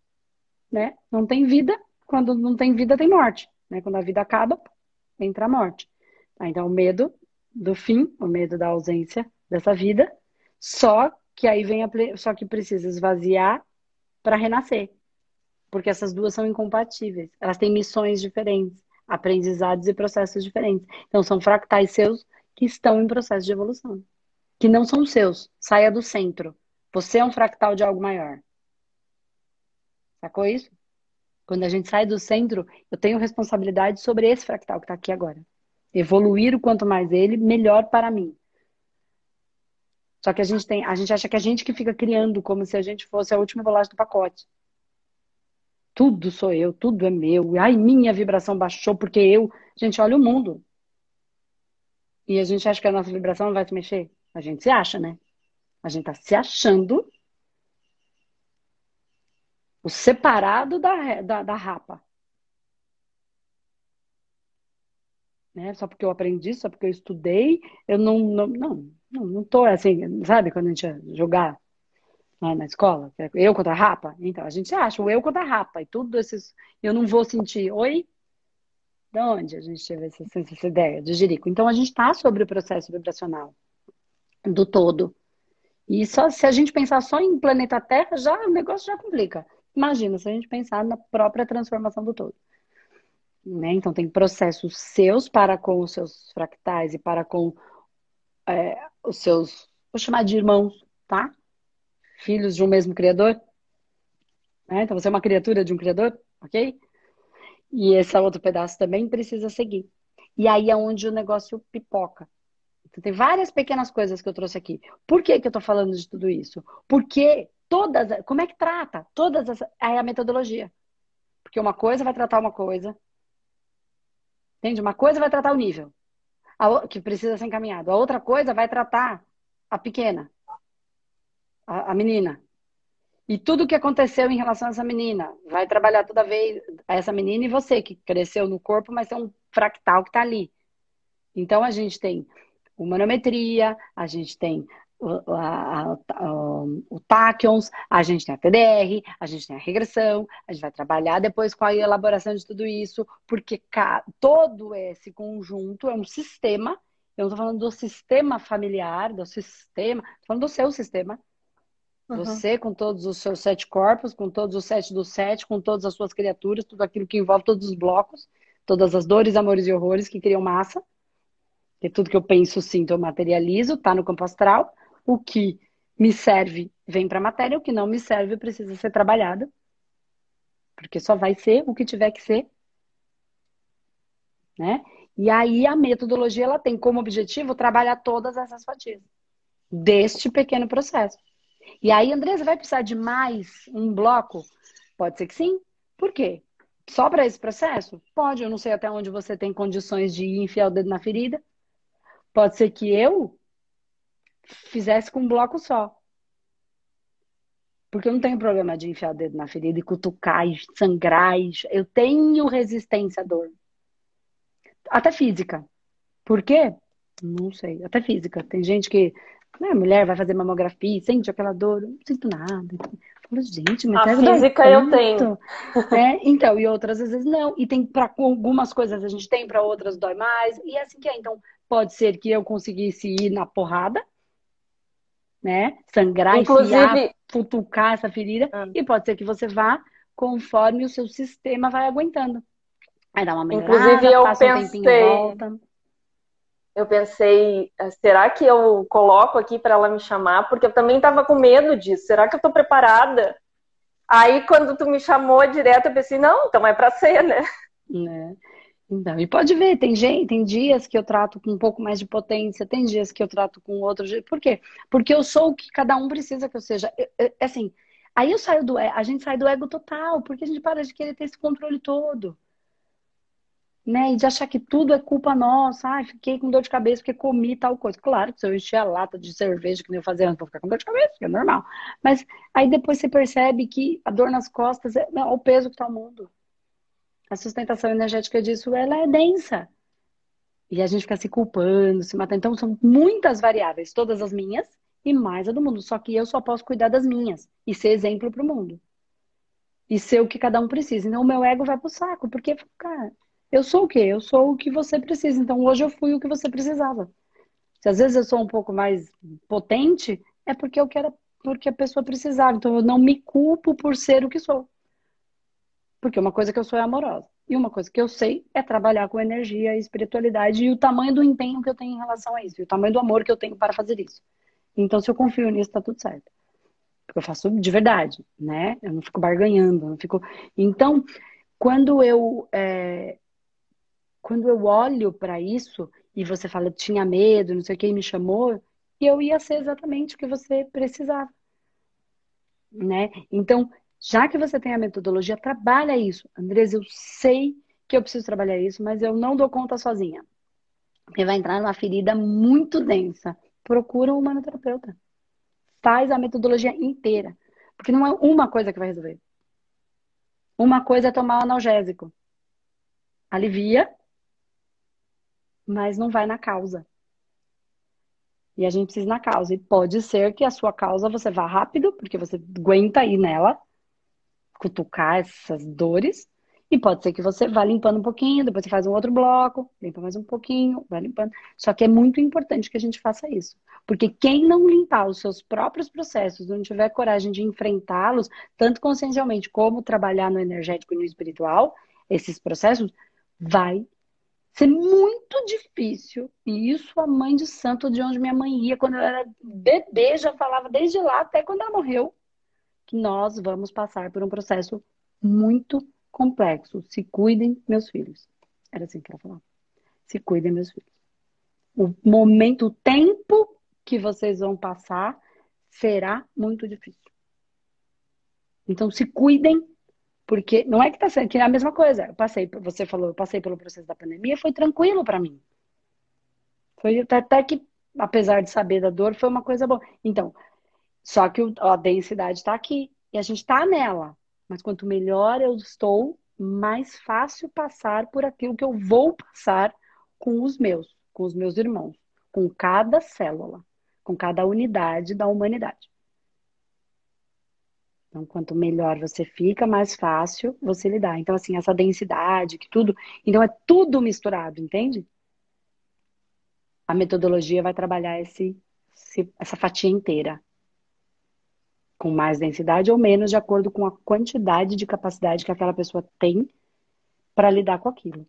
A: Né? Não tem vida. Quando não tem vida, tem morte. Né? Quando a vida acaba, entra a morte. Tá? Então, o medo do fim, o medo da ausência dessa vida, só que aí vem a, só que precisa esvaziar para renascer. Porque essas duas são incompatíveis. Elas têm missões diferentes, aprendizados e processos diferentes. Então, são fractais seus que estão em processo de evolução. Que não são seus. Saia do centro. Você é um fractal de algo maior. Sacou isso? Quando a gente sai do centro, eu tenho responsabilidade sobre esse fractal que está aqui agora. Evoluir o quanto mais ele, melhor para mim. Só que a gente tem, a gente acha que a gente que fica criando como se a gente fosse a última bolacha do pacote. Tudo sou eu, tudo é meu. Ai, minha vibração baixou porque eu. Gente, olha o mundo. E a gente acha que a nossa vibração não vai se mexer. A gente se acha, né? A gente está se achando o separado da, da, da rapa. Né? Só porque eu aprendi, só porque eu estudei, eu não, não, não, não, tô assim, sabe quando a gente jogar na escola? É eu contra a rapa? Então, a gente acha o eu contra a rapa e tudo esses, eu não vou sentir, oi? De onde a gente teve essa, essa ideia de jirico? Então, a gente está sobre o processo vibracional do todo. E só se a gente pensar só em planeta Terra, já o negócio já complica. Imagina se a gente pensar na própria transformação do todo. Né? Então tem processos seus para com os seus fractais e para com é, os seus, vou chamar de irmãos, tá? Filhos de um mesmo criador. Né? Então você é uma criatura de um criador, ok? E esse outro pedaço também precisa seguir. E aí é onde o negócio pipoca. Tem várias pequenas coisas que eu trouxe aqui. Por que, que eu tô falando de tudo isso? Porque todas. Como é que trata? Todas as. É a metodologia. Porque uma coisa vai tratar uma coisa. Entende? Uma coisa vai tratar o nível. A, que precisa ser encaminhado. A outra coisa vai tratar a pequena. A, a menina. E tudo o que aconteceu em relação a essa menina. Vai trabalhar toda vez essa menina e você, que cresceu no corpo, mas é um fractal que está ali. Então a gente tem humanometria, a gente tem o, a, a, o Tachyons, a gente tem a PDR, a gente tem a regressão, a gente vai trabalhar depois com a elaboração de tudo isso, porque todo esse conjunto é um sistema. Eu não estou falando do sistema familiar, do sistema, estou falando do seu sistema. Você com todos os seus sete corpos, com todos os sete do sete, com todas as suas criaturas, tudo aquilo que envolve todos os blocos, todas as dores, amores e horrores que criam massa. Que tudo que eu penso, sinto, eu materializo, tá no campo astral. O que me serve vem para a matéria, o que não me serve precisa ser trabalhado. Porque só vai ser o que tiver que ser. Né? E aí a metodologia ela tem como objetivo trabalhar todas essas fatias deste pequeno processo. E aí, Andresa, vai precisar de mais um bloco? Pode ser que sim. Por quê? Só para esse processo? Pode, eu não sei até onde você tem condições de enfiar o dedo na ferida. Pode ser que eu fizesse com um bloco só. Porque eu não tenho problema de enfiar o dedo na ferida e cutucar e sangrar. Eu tenho resistência à dor. Até física. Por quê? Não sei. Até física. Tem gente que. Né, mulher vai fazer mamografia, sente aquela dor. Eu não sinto nada. Eu falo, gente, mas
B: A física eu tenho.
A: É, então, e outras vezes não. E tem para algumas coisas a gente tem, para outras dói mais. E é assim que é. Então, Pode ser que eu conseguisse ir na porrada, né? Sangrar, Inclusive... enfiar, futucar essa ferida. Ah. E pode ser que você vá conforme o seu sistema vai aguentando. Aí dá uma melhorada,
B: Inclusive, eu passa pensei... um tempinho volta. Eu pensei, eh, será que eu coloco aqui para ela me chamar? Porque eu também estava com medo disso. Será que eu estou preparada? Aí, quando tu me chamou direto, eu pensei, não, então é para ser, né?
A: né? Então, e pode ver, tem gente, tem dias que eu trato com um pouco mais de potência, tem dias que eu trato com outro. Por quê? Porque eu sou o que cada um precisa que eu seja. Eu, eu, assim, aí eu saio do a gente sai do ego total, porque a gente para de querer ter esse controle todo. Né? E de achar que tudo é culpa nossa. Ai, fiquei com dor de cabeça porque comi tal coisa. Claro que se eu encher a lata de cerveja que nem eu fazia antes, vou ficar com dor de cabeça, que é normal. Mas aí depois você percebe que a dor nas costas é, é o peso que tá o mundo a sustentação energética disso ela é densa. E a gente fica se culpando, se matando. Então, são muitas variáveis, todas as minhas e mais a do mundo. Só que eu só posso cuidar das minhas e ser exemplo para o mundo. E ser o que cada um precisa. Então, o meu ego vai pro saco, porque, cara, eu sou o quê? Eu sou o que você precisa. Então, hoje eu fui o que você precisava. Se às vezes eu sou um pouco mais potente, é porque eu quero, porque a pessoa precisava. Então, eu não me culpo por ser o que sou. Porque uma coisa que eu sou é amorosa. E uma coisa que eu sei é trabalhar com energia e espiritualidade e o tamanho do empenho que eu tenho em relação a isso, e o tamanho do amor que eu tenho para fazer isso. Então, se eu confio nisso, tá tudo certo. Porque eu faço de verdade, né? Eu não fico barganhando, não fico. Então, quando eu é... quando eu olho para isso e você fala tinha medo, não sei quem me chamou, eu ia ser exatamente o que você precisava, né? Então, já que você tem a metodologia, trabalha isso. Andres, eu sei que eu preciso trabalhar isso, mas eu não dou conta sozinha. Porque vai entrar numa ferida muito densa. Procura um humanoterapeuta. Faz a metodologia inteira. Porque não é uma coisa que vai resolver. Uma coisa é tomar o analgésico. Alivia, mas não vai na causa. E a gente precisa ir na causa. E pode ser que a sua causa você vá rápido, porque você aguenta ir nela, cutucar essas dores. E pode ser que você vá limpando um pouquinho, depois você faz um outro bloco, limpa mais um pouquinho, vai limpando. Só que é muito importante que a gente faça isso. Porque quem não limpar os seus próprios processos, não tiver coragem de enfrentá-los, tanto consciencialmente como trabalhar no energético e no espiritual, esses processos, vai ser muito difícil. E isso a mãe de santo, de onde minha mãe ia, quando ela era bebê, já falava desde lá até quando ela morreu que nós vamos passar por um processo muito complexo. Se cuidem, meus filhos. Era assim que ela falava. Se cuidem, meus filhos. O momento, o tempo que vocês vão passar será muito difícil. Então se cuidem, porque não é que tá sendo que é a mesma coisa. Eu passei, você falou, eu passei pelo processo da pandemia, foi tranquilo para mim. Foi até que, apesar de saber da dor, foi uma coisa boa. Então, só que a densidade está aqui e a gente está nela. Mas quanto melhor eu estou, mais fácil passar por aquilo que eu vou passar com os meus, com os meus irmãos, com cada célula, com cada unidade da humanidade. Então, quanto melhor você fica, mais fácil você lidar. Então, assim, essa densidade, que tudo. Então, é tudo misturado, entende? A metodologia vai trabalhar esse, essa fatia inteira. Com mais densidade ou menos, de acordo com a quantidade de capacidade que aquela pessoa tem para lidar com aquilo.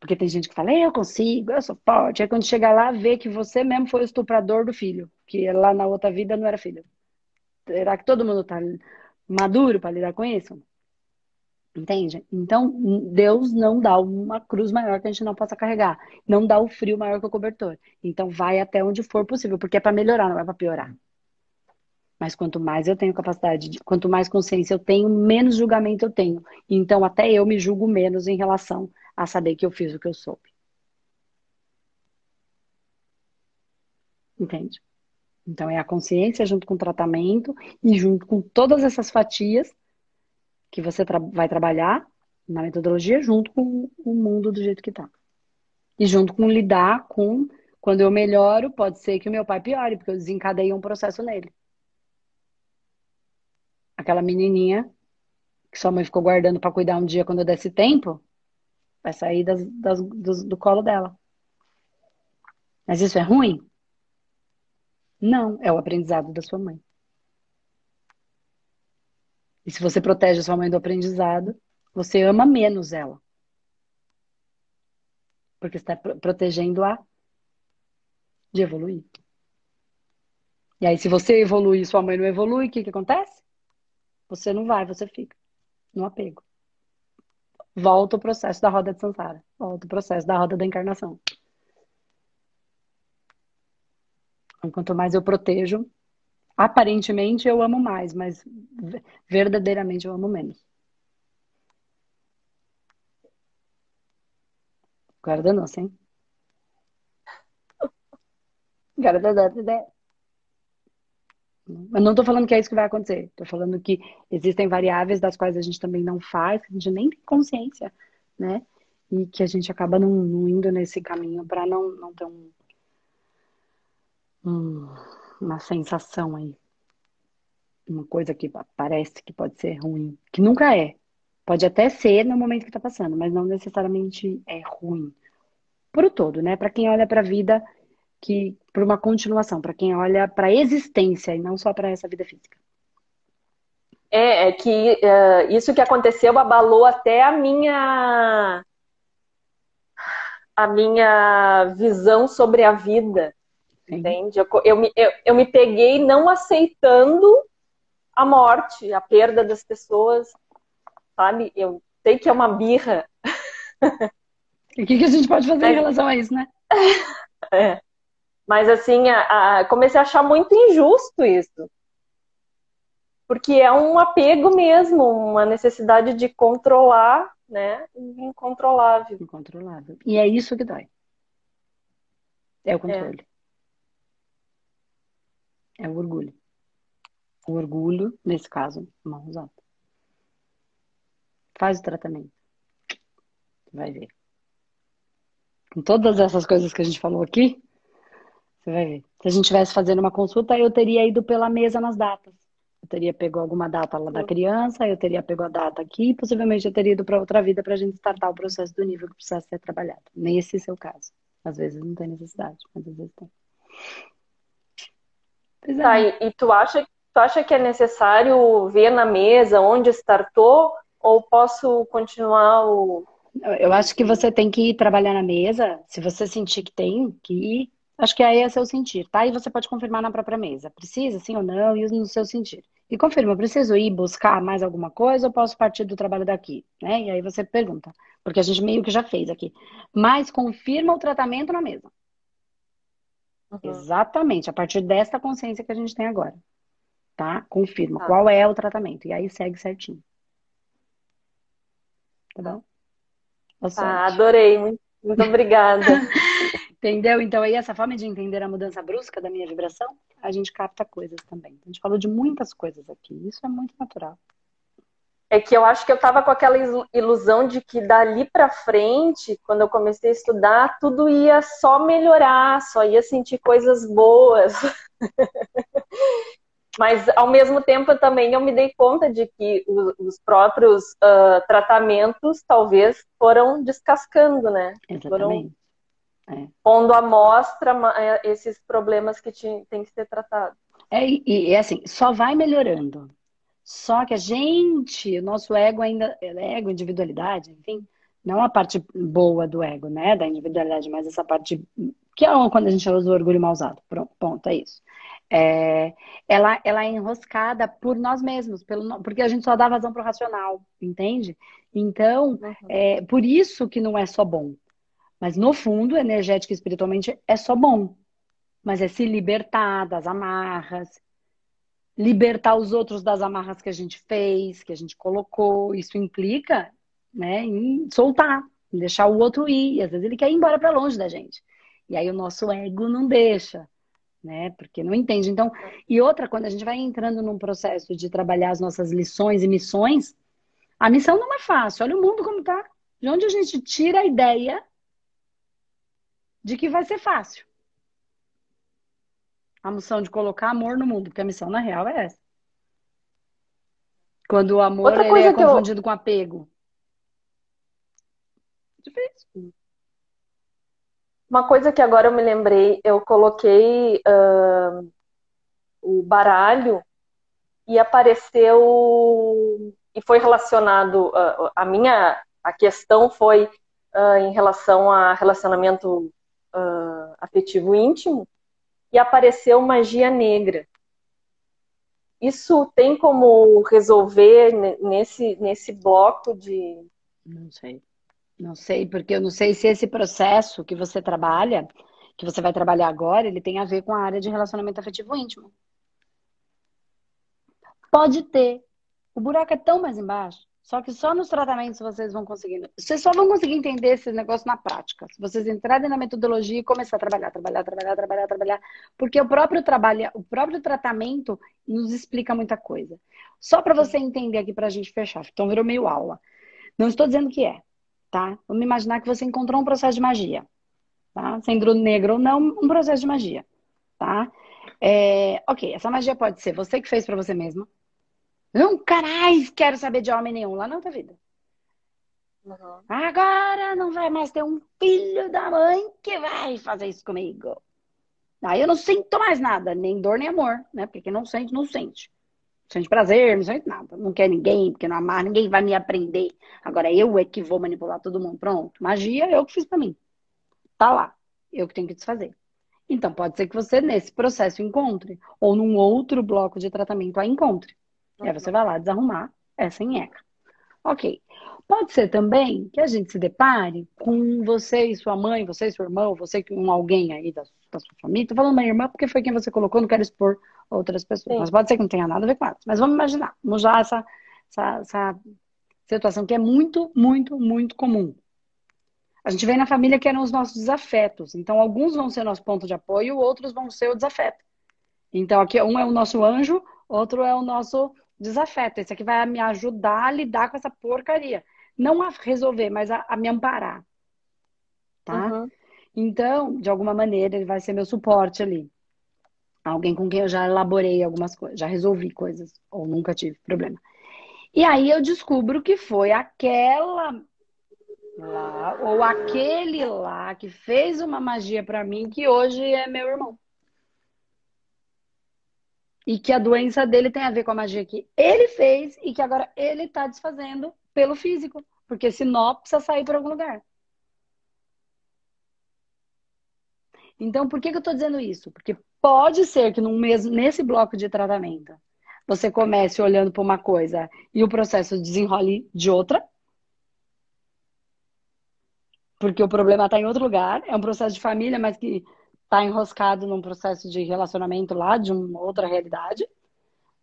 A: Porque tem gente que fala, eu consigo, eu sou forte. Aí quando chega lá, vê que você mesmo foi o estuprador do filho, que lá na outra vida não era filho. Será que todo mundo está maduro para lidar com isso? Entende? Então, Deus não dá uma cruz maior que a gente não possa carregar. Não dá o frio maior que o cobertor. Então, vai até onde for possível, porque é para melhorar, não é para piorar. Mas quanto mais eu tenho capacidade, de, quanto mais consciência eu tenho, menos julgamento eu tenho. Então, até eu me julgo menos em relação a saber que eu fiz o que eu soube. Entende? Então é a consciência junto com o tratamento e junto com todas essas fatias que você tra vai trabalhar na metodologia junto com o mundo do jeito que está. E junto com lidar com quando eu melhoro, pode ser que o meu pai piore, porque eu desencadeei um processo nele. Aquela menininha que sua mãe ficou guardando para cuidar um dia quando eu desse tempo, Vai sair das, das, do, do colo dela. Mas isso é ruim? Não, é o aprendizado da sua mãe. E se você protege a sua mãe do aprendizado, você ama menos ela. Porque está protegendo-a de evoluir. E aí, se você evolui e sua mãe não evolui, o que, que acontece? Você não vai, você fica no apego volta o processo da roda de Sansara, volta o processo da roda da encarnação. Então, quanto mais eu protejo, aparentemente eu amo mais, mas verdadeiramente eu amo menos. Guarda não, sim. Guarda eu não estou falando que é isso que vai acontecer. Estou falando que existem variáveis das quais a gente também não faz, que a gente nem tem consciência, né? E que a gente acaba não, não indo nesse caminho para não, não ter um, um, uma sensação aí. Uma coisa que parece que pode ser ruim, que nunca é. Pode até ser no momento que está passando, mas não necessariamente é ruim. Por o todo, né? Para quem olha para a vida que para uma continuação, para quem olha para a existência e não só para essa vida física.
B: É, é que uh, isso que aconteceu abalou até a minha a minha visão sobre a vida, Sim. entende? Eu, eu, me, eu, eu me peguei não aceitando a morte, a perda das pessoas, sabe? Eu sei que é uma birra.
A: E o que, que a gente pode fazer é. em relação a isso, né?
B: É. Mas assim, a, a, comecei a achar muito injusto isso. Porque é um apego mesmo, uma necessidade de controlar, né? Incontrolável.
A: Incontrolável. E é isso que dói. É o controle. É, é o orgulho. O orgulho, nesse caso, mãos altas. Faz o tratamento. Vai ver. Com todas essas coisas que a gente falou aqui, você vai ver. Se a gente tivesse fazendo uma consulta, eu teria ido pela mesa nas datas. Eu teria pegado alguma data lá da criança, eu teria pegado a data aqui, possivelmente eu teria ido para outra vida para a gente startar o processo do nível que precisa ser trabalhado. Nem esse é o caso. Às vezes não tem necessidade, mas às vezes tem.
B: É. Tá, e, e tu acha, tu acha que é necessário ver na mesa onde startou ou posso continuar o.
A: Eu acho que você tem que ir trabalhar na mesa, se você sentir que tem, que ir Acho que aí é seu sentir, tá? E você pode confirmar na própria mesa. Precisa, sim ou não, e no seu sentir. E confirma, preciso ir buscar mais alguma coisa ou posso partir do trabalho daqui? Né? E aí você pergunta, porque a gente meio que já fez aqui. Mas confirma o tratamento na mesa. Uhum. Exatamente, a partir desta consciência que a gente tem agora. Tá? Confirma ah. qual é o tratamento. E aí segue certinho. Tá bom?
B: Ah, adorei. Muito, muito obrigada.
A: Entendeu? Então, aí, essa forma de entender a mudança brusca da minha vibração, a gente capta coisas também. A gente falou de muitas coisas aqui. Isso é muito natural.
B: É que eu acho que eu estava com aquela ilusão de que dali para frente, quando eu comecei a estudar, tudo ia só melhorar, só ia sentir coisas boas. Mas, ao mesmo tempo, também eu me dei conta de que os, os próprios uh, tratamentos talvez foram descascando, né?
A: Exatamente.
B: Foram é. pondo à mostra é, esses problemas que tem que ser tratados.
A: É, e, e assim, só vai melhorando. Só que a gente, o nosso ego ainda, ego, individualidade, enfim, não a parte boa do ego, né, da individualidade, mas essa parte que é quando a gente usa o orgulho mal usado. Pronto, ponto, é isso. É, ela, ela é enroscada por nós mesmos, pelo, porque a gente só dá vazão para o racional, entende? Então, uhum. é por isso que não é só bom. Mas no fundo, energético e espiritualmente é só bom. Mas é se libertar das amarras, libertar os outros das amarras que a gente fez, que a gente colocou. Isso implica, né, em soltar, em deixar o outro ir. E às vezes ele quer ir embora para longe da gente. E aí o nosso ego não deixa, né? Porque não entende. Então, e outra, quando a gente vai entrando num processo de trabalhar as nossas lições e missões, a missão não é fácil. Olha o mundo como tá. De onde a gente tira a ideia de que vai ser fácil. A missão de colocar amor no mundo, porque a missão na real é essa. Quando o amor é confundido eu... com apego.
B: Difícil. Uma coisa que agora eu me lembrei, eu coloquei uh, o baralho e apareceu e foi relacionado uh, a minha a questão foi uh, em relação a relacionamento uh, afetivo íntimo e apareceu magia negra. Isso tem como resolver nesse, nesse bloco de.
A: Não sei. Não sei, porque eu não sei se esse processo que você trabalha, que você vai trabalhar agora, ele tem a ver com a área de relacionamento afetivo íntimo. Pode ter. O buraco é tão mais embaixo só que só nos tratamentos vocês vão conseguir. Vocês só vão conseguir entender esse negócio na prática. Se vocês entrarem na metodologia e começar a trabalhar, trabalhar, trabalhar, trabalhar, trabalhar. Porque o próprio trabalho, o próprio tratamento nos explica muita coisa. Só para você entender aqui para a gente fechar. Então virou meio aula. Não estou dizendo que é, tá? Vamos imaginar que você encontrou um processo de magia. Tá? Sendo negro ou não, um processo de magia. Tá? É, ok, essa magia pode ser você que fez para você mesma Nunca mais quero saber de homem nenhum lá na outra vida. Uhum. Agora não vai mais ter um filho da mãe que vai fazer isso comigo. Aí eu não sinto mais nada, nem dor nem amor, né? Porque não sente, não sente. Não sente prazer, não sente nada. Não quer ninguém, porque não amar, ninguém vai me aprender. Agora eu é que vou manipular todo mundo. Pronto. Magia eu que fiz pra mim. Tá lá. Eu que tenho que desfazer. Então pode ser que você nesse processo encontre, ou num outro bloco de tratamento a encontre. E aí você vai lá desarrumar essa nheca. Ok. Pode ser também que a gente se depare com você e sua mãe, você e seu irmão, você com alguém aí da, da sua família. Tô falando minha irmã porque foi quem você colocou, não quero expor outras pessoas. Sim. Mas pode ser que não tenha nada a ver com elas. Mas vamos imaginar, vamos usar essa, essa, essa situação que é muito, muito, muito comum. A gente vem na família que eram os nossos desafetos. Então, alguns vão ser nosso ponto de apoio, outros vão ser o desafeto. Então, aqui um é o nosso anjo, outro é o nosso desafeto. Esse aqui vai me ajudar a lidar com essa porcaria. Não a resolver, mas a, a me amparar. Tá? Uhum. Então, de alguma maneira, ele vai ser meu suporte ali. Alguém com quem eu já elaborei algumas coisas, já resolvi coisas, ou nunca tive problema. E aí eu descubro que foi aquela lá, ou aquele lá que fez uma magia para mim, que hoje é meu irmão e que a doença dele tem a ver com a magia que ele fez e que agora ele está desfazendo pelo físico, porque esse nó precisa sair para algum lugar. Então, por que, que eu estou dizendo isso? Porque pode ser que mesmo, nesse bloco de tratamento você comece olhando para uma coisa e o processo desenrole de outra. Porque o problema está em outro lugar. É um processo de família, mas que está enroscado num processo de relacionamento lá, de uma outra realidade.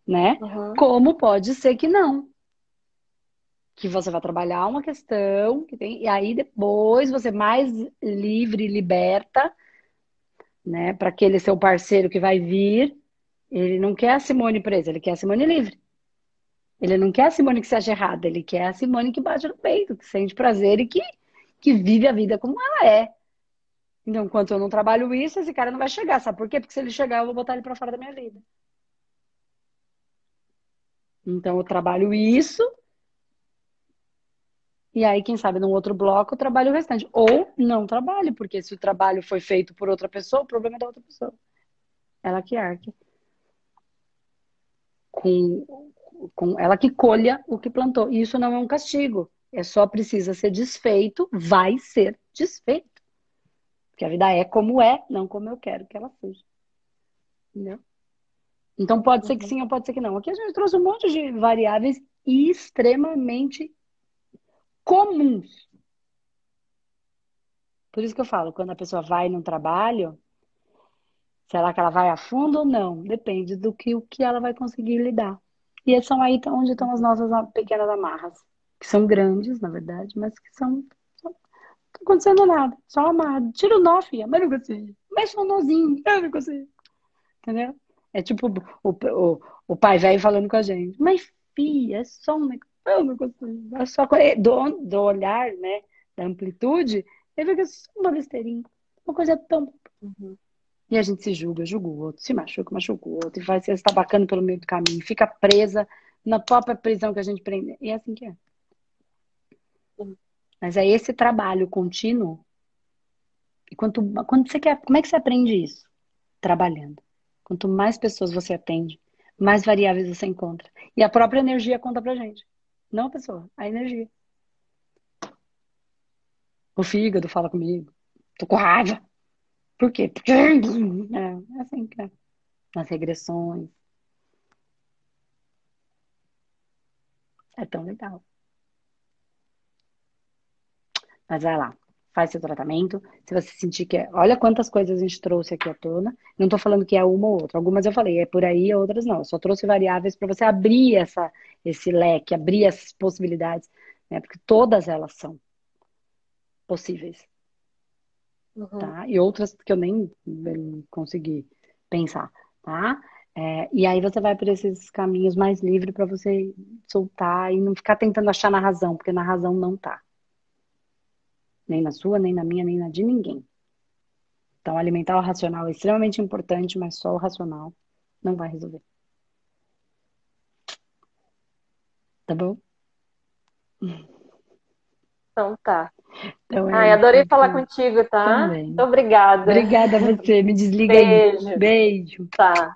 A: Né? Uhum. Como pode ser que não que você vai trabalhar uma questão que tem e aí depois você mais livre, liberta, né, para aquele seu parceiro que vai vir, ele não quer a Simone presa, ele quer a Simone livre. Ele não quer a Simone que seja errada, ele quer a Simone que bate no peito, que sente prazer e que, que vive a vida como ela é. Então, enquanto eu não trabalho isso, esse cara não vai chegar. Sabe por quê? Porque se ele chegar, eu vou botar ele para fora da minha vida. Então, eu trabalho isso e aí, quem sabe, num outro bloco, eu trabalho o restante. Ou não trabalho, porque se o trabalho foi feito por outra pessoa, o problema é da outra pessoa. Ela que arque. Com, com ela que colha o que plantou. E isso não é um castigo. É só precisa ser desfeito, vai ser desfeito. Porque a vida é como é, não como eu quero que ela seja. Entendeu? Então pode ser que uhum. sim ou pode ser que não. Aqui a gente trouxe um monte de variáveis extremamente comuns. Por isso que eu falo, quando a pessoa vai num trabalho, será que ela vai a fundo ou não? Depende do que o que ela vai conseguir lidar. E são aí onde estão as nossas pequenas amarras, que são grandes, na verdade, mas que são. Não tá acontecendo nada, só amarrado. Tira o nó, filha, mas não consigo. Mexe no nozinho, eu não consigo. Entendeu? É tipo o, o, o pai velho falando com a gente. Mas, filha, é só um negócio. Eu não consigo. É só do, do olhar, né? Da amplitude, ele fica só uma besteirinha. Uma coisa tão. Uhum. E a gente se julga, julga o outro, se machuca, machuca o outro, e vai se estabacando pelo meio do caminho, fica presa na própria prisão que a gente prende. E é assim que é. Uhum. Mas é esse trabalho contínuo. E quanto, quando você quer, como é que você aprende isso? Trabalhando. Quanto mais pessoas você atende, mais variáveis você encontra. E a própria energia conta pra gente. Não a pessoa, a energia. O fígado fala comigo. Tô com raiva. Por quê? Porque é, é assim que é. Nas regressões. É tão legal. Mas vai lá faz seu tratamento. Se você sentir que é. Olha quantas coisas a gente trouxe aqui à tona. Não estou falando que é uma ou outra. Algumas eu falei, é por aí, outras não. Eu só trouxe variáveis para você abrir essa, esse leque, abrir essas possibilidades, né? Porque todas elas são possíveis. Uhum. Tá? E outras que eu nem, nem consegui pensar, tá? É, e aí você vai por esses caminhos mais livres para você soltar e não ficar tentando achar na razão, porque na razão não tá. Nem na sua, nem na minha, nem na de ninguém. Então, alimentar o racional é extremamente importante, mas só o racional não vai resolver. Tá bom?
B: Então tá. Então, é Ai, adorei falar contigo, tá? Também. Muito obrigada.
A: Obrigada a você. Me desliga Beijo. aí. Beijo.
B: Tá.